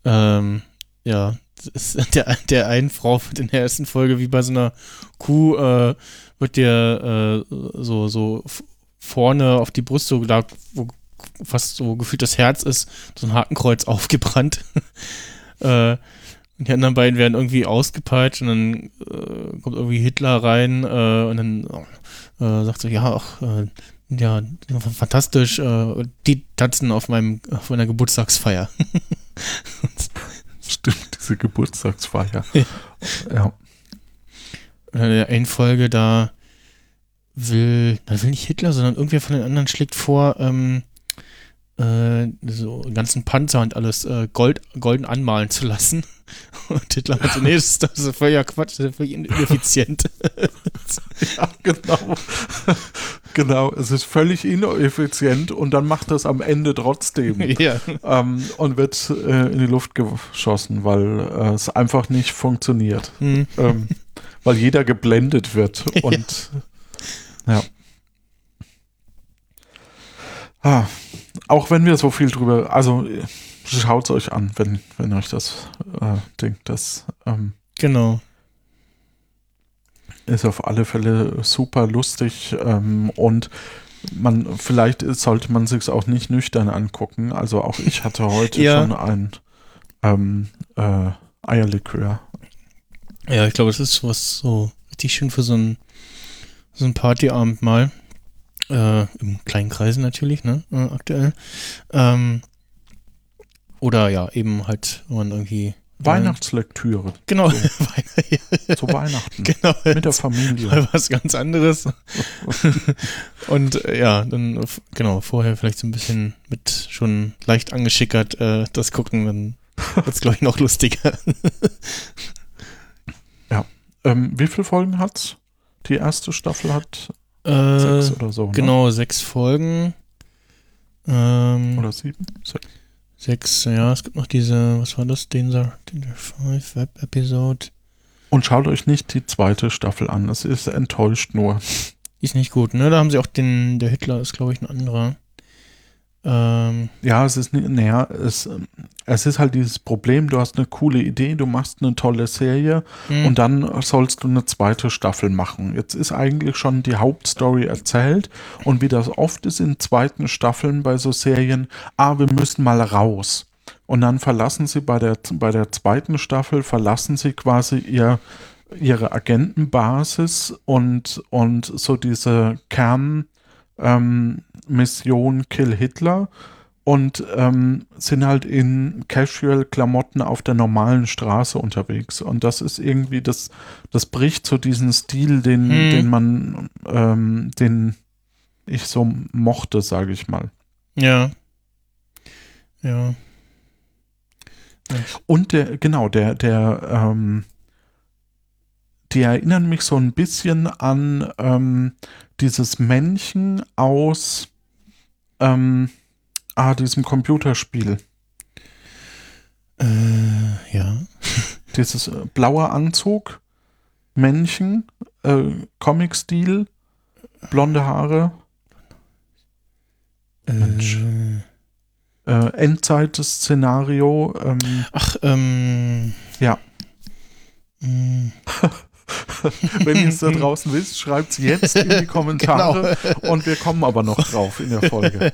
ähm, ja, der, der einen Frau wird in der ersten Folge wie bei so einer Kuh äh, wird dir äh, so, so vorne auf die Brust so da, wo fast so gefühlt das Herz ist, so ein Hakenkreuz aufgebrannt. äh, und die anderen beiden werden irgendwie ausgepeitscht und dann äh, kommt irgendwie Hitler rein äh, und dann äh, sagt so, ja, ach, äh, ja, fantastisch, äh, die tanzen auf meinem, auf meiner Geburtstagsfeier. Stimmt, diese Geburtstagsfeier. Ja. ja. In der einen Folge, da will, da will nicht Hitler, sondern irgendwer von den anderen schlägt vor, ähm, äh, so einen ganzen Panzer und alles äh, Gold, golden anmalen zu lassen. Und Hitler hat so, nee, das ist, das ist völliger Quatsch, das ist völlig ineffizient. Ja, genau. genau, es ist völlig ineffizient und dann macht das am Ende trotzdem ja. ähm, und wird äh, in die Luft geschossen, weil äh, es einfach nicht funktioniert. Hm. ähm, weil jeder geblendet wird und ja. Ah, auch wenn wir so viel drüber, also schaut es euch an, wenn, wenn euch das äh, Ding, das ähm, Genau. ist auf alle Fälle super lustig ähm, und man vielleicht sollte man sich auch nicht nüchtern angucken. Also auch ich hatte heute Ja. schon ein ähm, äh, Eierlikör. Ja, ich glaube, das ist was so richtig schön für so einen so ein Partyabend mal. Äh, Im kleinen Kreis natürlich, ne? Äh, aktuell. Ähm, oder ja, eben halt, wenn man irgendwie. Weihnachtslektüre. Genau, Zu Weihnachten. genau. Mit der Familie. mal was ganz anderes. und äh, ja, dann äh, genau, vorher vielleicht so ein bisschen mit schon leicht angeschickert äh, das gucken, dann wird es, glaube ich, noch lustiger. Ähm, wie viele Folgen hat's? Die erste Staffel hat äh, sechs oder so. Ne? genau, sechs Folgen. Ähm, Oder sieben? Sechs. sechs, ja, es gibt noch diese, was war das? Danger, Danger 5 Web-Episode. Und schaut euch nicht die zweite Staffel an. Es ist enttäuscht nur. Ist nicht gut, ne? Da haben sie auch den, der Hitler ist, glaube ich, ein anderer. Ähm, Ja, es ist, naja, es, es ist halt dieses Problem, du hast eine coole Idee, du machst eine tolle Serie hm, und dann sollst du eine zweite Staffel machen. Jetzt ist eigentlich schon die Hauptstory erzählt und wie das oft ist in zweiten Staffeln bei so Serien, ah, wir müssen mal raus. Und dann verlassen sie bei der, bei der zweiten Staffel, verlassen sie quasi ihr, ihre Agentenbasis und, und so diese Kern, ähm, Mission Kill Hitler und ähm, sind halt in Casual-Klamotten auf der normalen Straße unterwegs. Und das ist irgendwie, das, das bricht so diesen Stil, den, Hm. den man, ähm, den ich so mochte, sage ich mal. ja. Ja. Und der, genau, der, der, ähm, die erinnern mich so ein bisschen an ähm, dieses Männchen aus ähm, ah, diesem Computerspiel. Äh, ja. Dieses äh, blaue Anzug, Männchen, äh, Comic-Stil, blonde Haare, Mensch. Äh, Endzeit-Szenario. Ähm, ach, ähm. Ja. Wenn ihr es da draußen wisst, schreibt es jetzt in die Kommentare und wir kommen aber noch drauf in der Folge.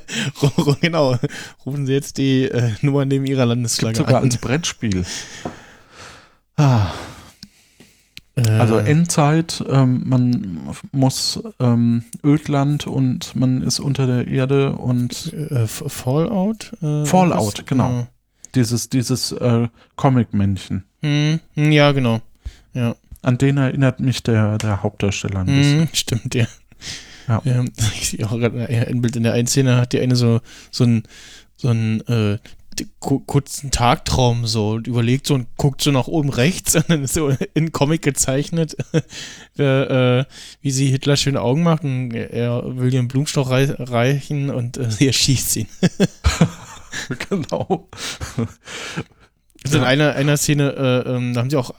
genau. Rufen Sie jetzt die äh, Nummer neben Ihrer Es gibt Landesflagge sogar an. als Brettspiel. Ah, Äh, also Endzeit, ähm, man muss ähm, Ödland und man ist unter der Erde und äh, Fallout? Äh, Fallout, was? genau. dieses, dieses äh, Comic-Männchen. Hm, ja, genau. Ja. An den erinnert mich der, der Hauptdarsteller ein bisschen. Hm, stimmt, ja. Ja. Ähm, ich sehe auch gerade ein Bild in der einen Szene, hat die eine so, so ein, so ein äh, kurzen Tagtraum so und überlegt so und guckt so nach oben rechts und dann ist so in Comic gezeichnet, äh, äh, wie sie Hitler schöne Augen macht und er will ihr einen Blumenstrauch rei reichen und äh, sie erschießt ihn. genau. Also in einer, einer Szene, äh, ähm, da haben sie auch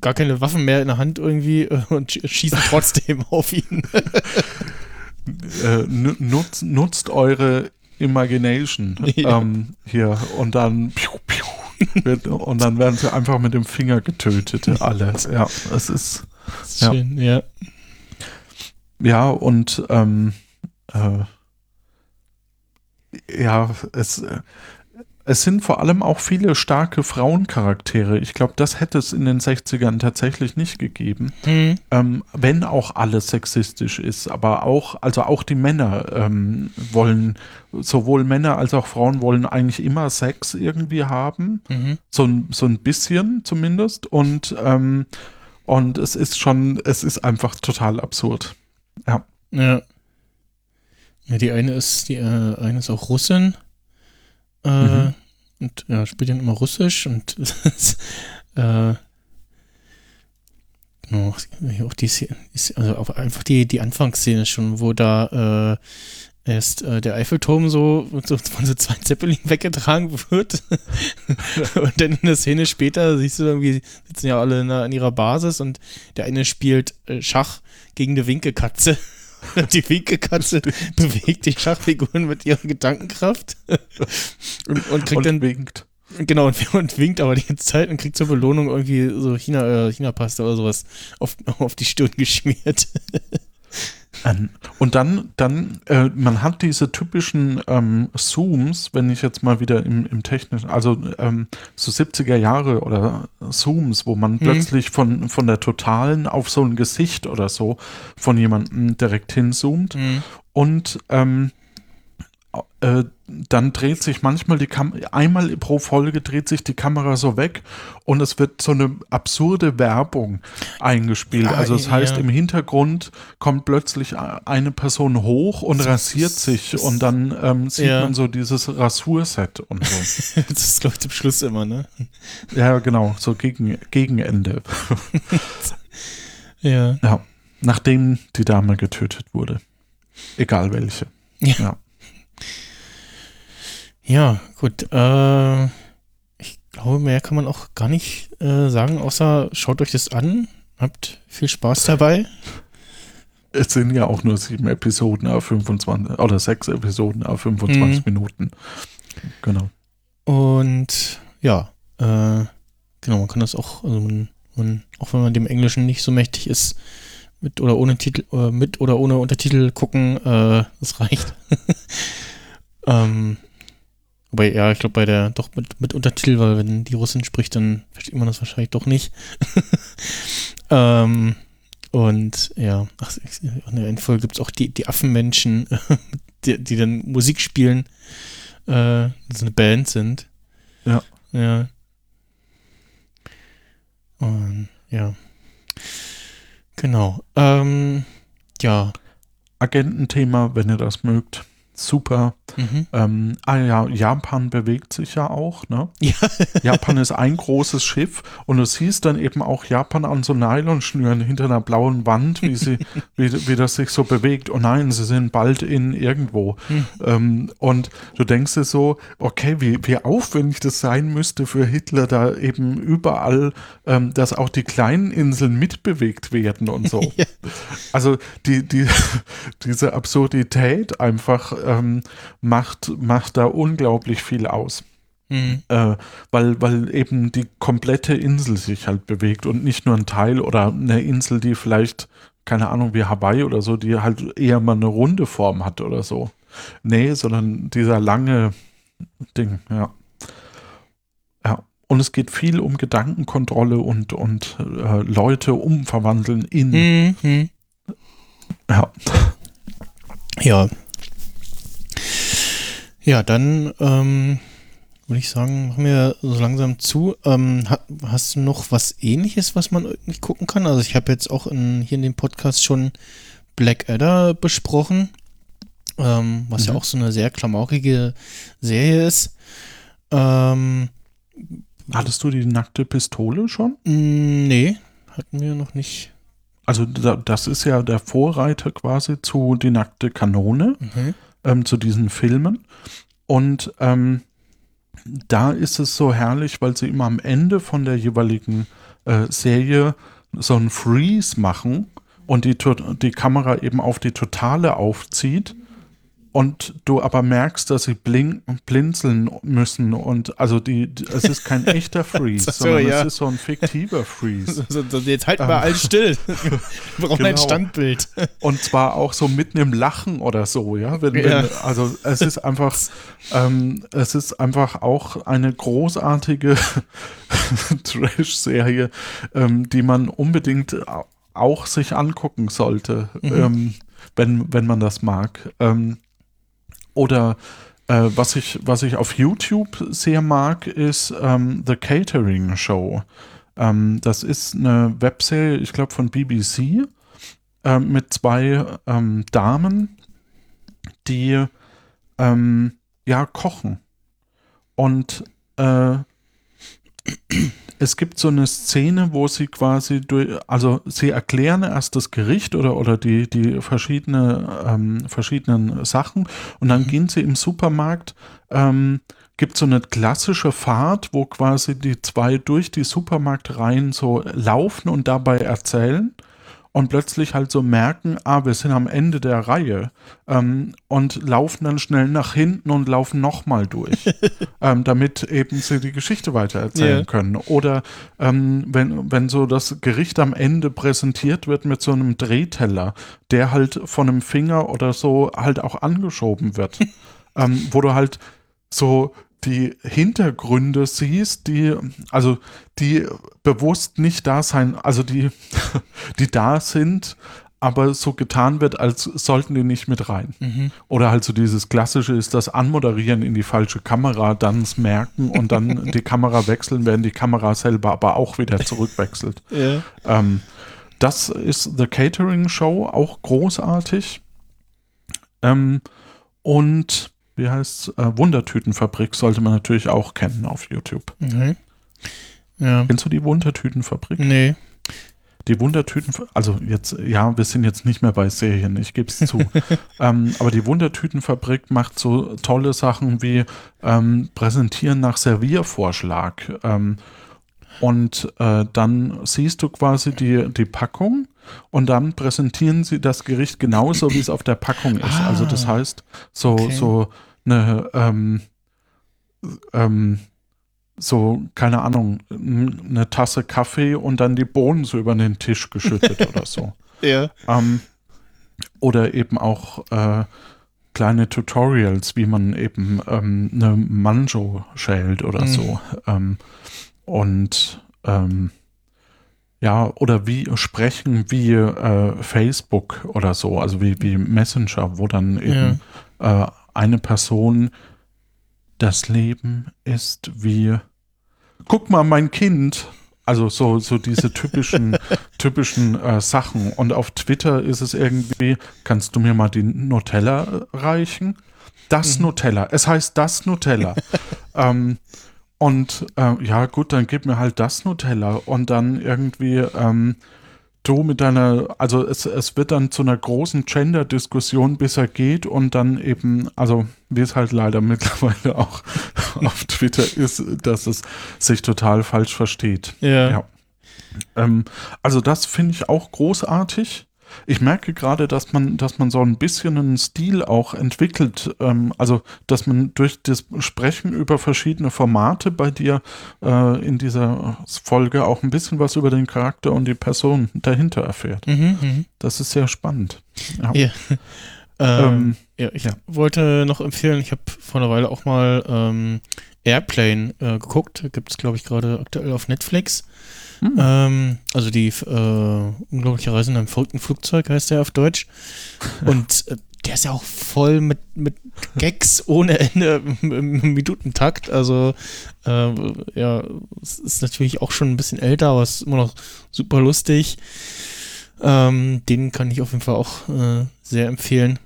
gar keine Waffen mehr in der Hand irgendwie äh, und sch schießen trotzdem auf ihn. äh, nu- nutzt, nutzt eure Imagination Ja. ähm, hier und dann piu, piu, wird, und dann werden sie einfach mit dem Finger getötet, alle. Ja, es ist Ja. Schön, ja. ja und ähm, äh, ja, es äh, es sind vor allem auch viele starke Frauencharaktere. Ich glaube, das hätte es in den 60ern tatsächlich nicht gegeben. Hm. Ähm, wenn auch alles sexistisch ist, aber auch, also auch die Männer ähm, wollen, sowohl Männer als auch Frauen wollen eigentlich immer Sex irgendwie haben. Mhm. So, ein- so ein bisschen zumindest. Und, ähm, und es ist schon, es ist einfach total absurd. Ja. Ja. Ja, die eine ist, die äh, eine ist auch Russin. Äh, Mhm. Und ja, spielt dann immer Russisch und äh, genau, auch die also auch einfach die, die Anfangsszene schon, wo da äh, erst äh, der Eiffelturm so, so von so zwei Zeppelin weggetragen wird. und dann in der Szene später siehst du irgendwie, sitzen ja alle in, in ihrer Basis und der eine spielt äh, Schach gegen eine Winkelkatze. Die Winkelkatze bewegt die Schachfiguren mit ihrer Gedankenkraft und, und kriegt Und dann winkt. Genau, und, und winkt aber die ganze Zeit und kriegt zur Belohnung irgendwie so China, äh, China-Pasta oder sowas auf, auf die Stirn geschmiert. Ähm, und dann, dann äh, man hat diese typischen ähm, Zooms, wenn ich jetzt mal wieder im, im technischen, also ähm, so 70er Jahre oder Zooms, wo man plötzlich von, von der totalen auf so ein Gesicht oder so von jemandem direkt hinzoomt. Und ähm, äh, dann dreht sich manchmal die Kamera, einmal pro Folge dreht sich die Kamera so weg und es wird so eine absurde Werbung eingespielt. Ja, also das ja. heißt, im Hintergrund kommt plötzlich eine Person hoch und rasiert sich und dann ähm, sieht Ja. man so dieses Rasurset und so. das ist, glaube ich, zum Schluss immer, ne? ja, genau, so gegen, Gegenende. Ja. Ja, nachdem die Dame getötet wurde. Egal welche. Ja. Ja. Gut. Äh, ich glaube, mehr kann man auch gar nicht äh, sagen, außer schaut euch das an. Habt viel Spaß dabei. Es sind ja auch nur sieben Episoden auf 25 oder sechs Episoden auf 25 Mhm. Minuten. Genau. Und ja, äh, genau, man kann das auch, also man, man, auch wenn man dem Englischen nicht so mächtig ist, mit oder ohne Titel, äh, mit oder ohne Untertitel gucken, äh, das reicht. ähm, wobei, ja, ich glaube bei der, doch mit, mit Untertitel, weil wenn die Russin spricht, dann versteht man das wahrscheinlich doch nicht. ähm, und ja, ach, in der Endfolge gibt es auch die, die Affenmenschen, die, die dann Musik spielen, äh, so eine Band sind. Ja. Ja. Und, ja. Genau. Ähm, ja. Agententhema, wenn ihr das mögt. Super. Mhm. Ähm, ah ja, Japan bewegt sich ja auch, ne? Ja. Japan ist ein großes Schiff und du siehst dann eben auch Japan an so Nylonschnüren hinter einer blauen Wand, wie sie, wie, wie das sich so bewegt. Oh nein, sie sind bald in irgendwo. Ähm, und du denkst dir so, okay, wie, wie aufwendig das sein müsste für Hitler, da eben überall, ähm, dass auch die kleinen Inseln mitbewegt werden und so. Ja. Also die, die, diese Absurdität einfach ähm, macht, macht da unglaublich viel aus. Mhm. Äh, weil, weil eben die komplette Insel sich halt bewegt und nicht nur ein Teil oder eine Insel, die vielleicht, keine Ahnung, wie Hawaii oder so, die halt eher mal eine runde Form hat oder so. Nee, sondern dieser lange Ding, ja. Ja. Und es geht viel um Gedankenkontrolle und, und äh, Leute umverwandeln in. Mhm. Mhm. Ja. Ja. Ja, dann ähm, würde ich sagen, machen wir so langsam zu. Ähm, ha, hast du noch was ähnliches, was man irgendwie gucken kann? Also ich habe jetzt auch in, hier in dem Podcast schon Black Adder besprochen, ähm, was ja Mhm. auch so eine sehr klamaukige Serie ist. Ähm, Hattest du die nackte Pistole schon? mh, nee, hatten wir noch nicht. Also da, das ist ja der Vorreiter quasi zu die nackte Kanone. Mhm. Ähm, zu diesen Filmen. Und ähm, da ist es so herrlich, weil sie immer am Ende von der jeweiligen äh, Serie so ein Freeze machen und die, die Kamera eben auf die Totale aufzieht und du aber merkst, dass sie blink, blinzeln müssen und also die, die es ist kein echter Freeze, So, sondern ja. es ist so ein fiktiver Freeze. So, so, jetzt halten wir alle still. Wir brauchen ein Genau. Standbild. Und zwar auch so mitten im Lachen oder so, ja. Wenn, Ja. Wenn, also es ist einfach, ähm, es ist einfach auch eine großartige Trash-Serie, ähm, die man unbedingt auch sich angucken sollte, ähm, wenn, wenn man das mag. Ähm, oder äh, was, ich, was ich auf YouTube sehr mag, ist ähm, The Catering Show. Ähm, das ist eine Webserie, ich glaube, von BBC ähm, mit zwei ähm, Damen, die ähm, ja kochen. Und äh, es gibt so eine Szene, wo sie quasi durch, also sie erklären erst das Gericht oder, oder die, die verschiedene, ähm, verschiedenen Sachen und dann gehen sie im Supermarkt, ähm, gibt so eine klassische Fahrt, wo quasi die zwei durch die Supermarktreihen so laufen und dabei erzählen. Und plötzlich halt so merken, ah, wir sind am Ende der Reihe ähm, und laufen dann schnell nach hinten und laufen nochmal durch, ähm, damit eben sie die Geschichte weitererzählen Ja. können. Oder ähm, wenn, wenn so das Gericht am Ende präsentiert wird mit so einem Drehteller, der halt von einem Finger oder so halt auch angeschoben wird, ähm, wo du halt so die Hintergründe siehst, die, also die bewusst nicht da sein, also die, die da sind, aber so getan wird, als sollten die nicht mit rein. Oder halt so dieses klassische ist das Anmoderieren in die falsche Kamera, dann das Merken und dann die Kamera wechseln, während die Kamera selber aber auch wieder zurückwechselt. Ja. Ähm, das ist The Catering Show, auch großartig. Ähm, und wie heißt äh, Wundertütenfabrik sollte man natürlich auch kennen auf YouTube. Okay. Ja. Kennst du die Wundertütenfabrik? Nee. Die Wundertüten, also jetzt, ja, wir sind jetzt nicht mehr bei Serien, ich gebe es zu. ähm, aber die Wundertütenfabrik macht so tolle Sachen wie ähm, Präsentieren nach Serviervorschlag. Ähm, und äh, dann siehst du quasi die, die Packung und dann präsentieren sie das Gericht genauso, wie es auf der Packung ist. Also das heißt, so, Okay. so eine, ähm, ähm, so, keine Ahnung, eine Tasse Kaffee und dann die Bohnen so über den Tisch geschüttet oder so. Ja. Ähm, oder eben auch äh, kleine Tutorials, wie man eben ähm, eine Manjo schält oder Mhm. so. Und ähm, ja, oder wie sprechen wie äh, Facebook oder so, also wie, wie Messenger, wo dann eben äh, eine Person das Leben ist wie guck mal, mein Kind. Also so, so diese typischen, typischen äh, Sachen. Und auf Twitter ist es irgendwie, kannst du mir mal die Nutella äh, reichen? Das Nutella. Es heißt das Nutella. ähm, und äh, ja, gut, dann gib mir halt das Nutella. Und dann irgendwie, ähm, du mit deiner, also es, es wird dann zu einer großen Gender-Diskussion, bis er geht und dann eben, also wie es halt leider mittlerweile auch auf Twitter ist, dass es sich total falsch versteht. Ja. Ja. Ähm, also das finde ich auch großartig. Ich merke gerade, dass man, dass man so ein bisschen einen Stil auch entwickelt. Ähm, also, dass man durch das Sprechen über verschiedene Formate bei dir äh, in dieser Folge auch ein bisschen was über den Charakter und die Person dahinter erfährt. Mhm, mhm. Das ist sehr spannend. Ja. Ja. Ähm, Ähm, ja, ich ja. wollte noch empfehlen, ich habe vor einer Weile auch mal ähm, Airplane äh, geguckt. Gibt es, glaube ich, gerade aktuell auf Netflix. Hm. Ähm, also die äh, unglaubliche Reise in einem verrückten Flugzeug heißt der auf Deutsch. Und äh, der ist ja auch voll mit, mit Gags ohne Ende im, im Minutentakt. Also äh, ja, es ist natürlich auch schon ein bisschen älter, aber es ist immer noch super lustig. Ähm, den kann ich auf jeden Fall auch äh, sehr empfehlen.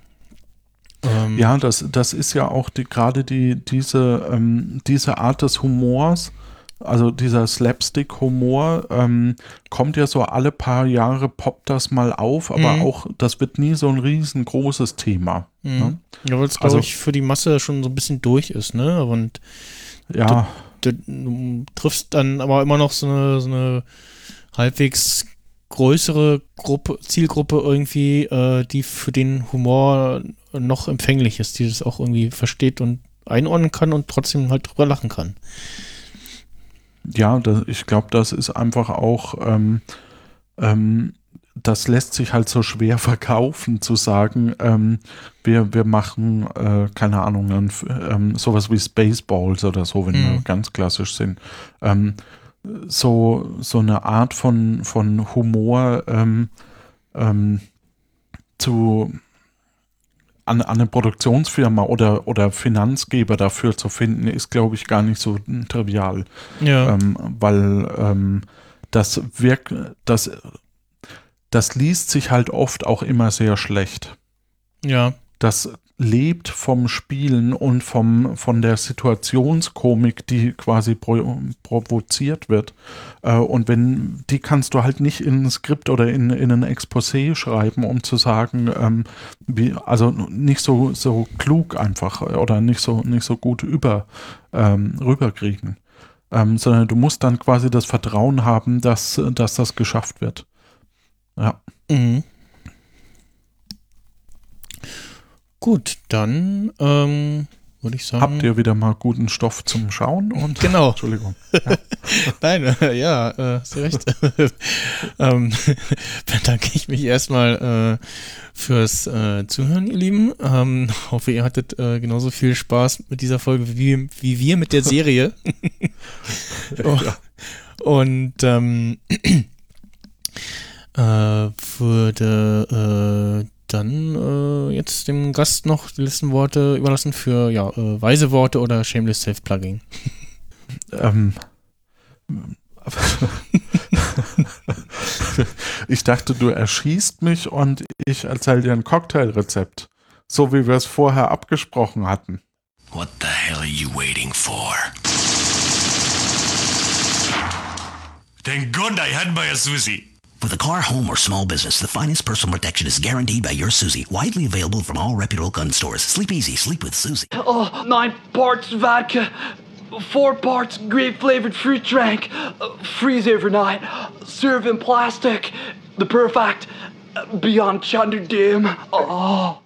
Ähm, Ja, das, das ist ja auch die, gerade die, diese, ähm, diese Art des Humors, also dieser Slapstick-Humor, ähm, kommt ja so alle paar Jahre, poppt das mal auf, aber Mhm. auch, das wird nie so ein riesengroßes Thema. Mhm. Ne? Ja, weil es, glaube Also- ich, für die Masse schon so ein bisschen durch ist, ne? Und Ja, du, du triffst dann aber immer noch so eine, so eine halbwegs größere Gruppe, Zielgruppe irgendwie, äh, die für den Humor noch empfänglich ist, die das auch irgendwie versteht und einordnen kann und trotzdem halt drüber lachen kann. ja, das, ich glaube, das ist einfach auch, ähm, ähm, das lässt sich halt so schwer verkaufen, zu sagen, ähm, wir, wir machen, äh, keine Ahnung, dann, ähm, sowas wie Spaceballs oder so, wenn wir Mhm. ganz klassisch sind. Ähm, so, so eine Art von, von Humor ähm, zu an, an eine Produktionsfirma oder, oder Finanzgeber dafür zu finden, ist, glaube ich, gar nicht so trivial Ja. ähm, weil ähm, das wirkt, das, das liest sich halt oft auch immer sehr schlecht. ja. Das lebt vom Spielen und vom, von der Situationskomik, die quasi pro, provoziert wird. Äh, und wenn, die kannst du halt nicht in ein Skript oder in, in ein Exposé schreiben, um zu sagen, ähm, wie, also nicht so, so klug einfach oder nicht so, nicht so gut über, ähm, rüberkriegen. Ähm, sondern du musst dann quasi das Vertrauen haben, dass, dass das geschafft wird. Ja. Mhm. Gut, dann ähm, würde ich sagen. Habt ihr wieder mal guten Stoff zum Schauen? Und Genau. Entschuldigung. Nein, äh, ja, äh, hast du recht. ähm, bedanke ich mich erstmal äh, fürs äh, Zuhören, ihr Lieben. Ähm, hoffe, ihr hattet äh, genauso viel Spaß mit dieser Folge wie, wie wir mit der Serie. oh. Und ähm, äh, würde dann äh, jetzt dem Gast noch die letzten Worte überlassen für ja, äh, weise Worte oder Shameless Self-Plugging. Ähm, ich dachte, du erschießt mich und ich erzähle dir ein Cocktailrezept. So wie wir es vorher abgesprochen hatten. What the hell are you waiting for? Thank God I had my Susie. With a car, home, or small business, the finest personal protection is guaranteed by your Susie. Widely available from all reputable gun stores. Sleep easy. Sleep with Susie. Oh, nine parts vodka, four parts grape flavored fruit drink, uh, freeze overnight, serve in plastic. The perfect uh, beyond Chunder Dim. Oh.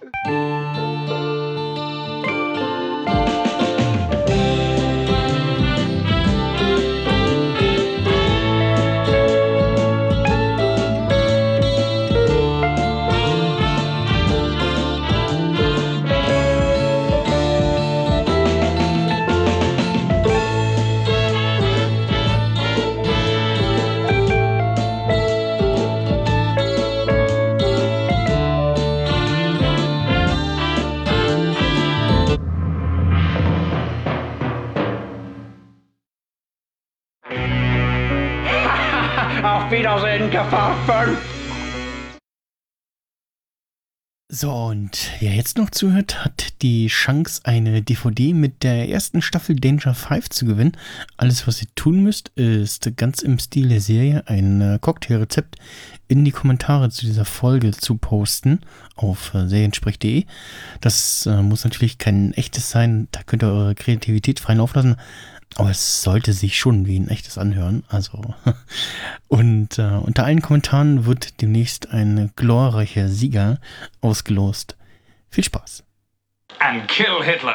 Gefahren. So, und wer jetzt noch zuhört, hat die Chance, eine DVD mit der ersten Staffel Danger 5 zu gewinnen. Alles, was ihr tun müsst, ist ganz im Stil der Serie ein äh, Cocktailrezept in die Kommentare zu dieser Folge zu posten auf äh, seriensprech.de. Das äh, muss natürlich kein echtes sein, da könnt ihr eure Kreativität freien auflassen. Aber es sollte sich schon wie ein echtes anhören. Also. Und äh, unter allen Kommentaren wird demnächst ein glorreicher Sieger ausgelost. Viel Spaß. and kill Hitler.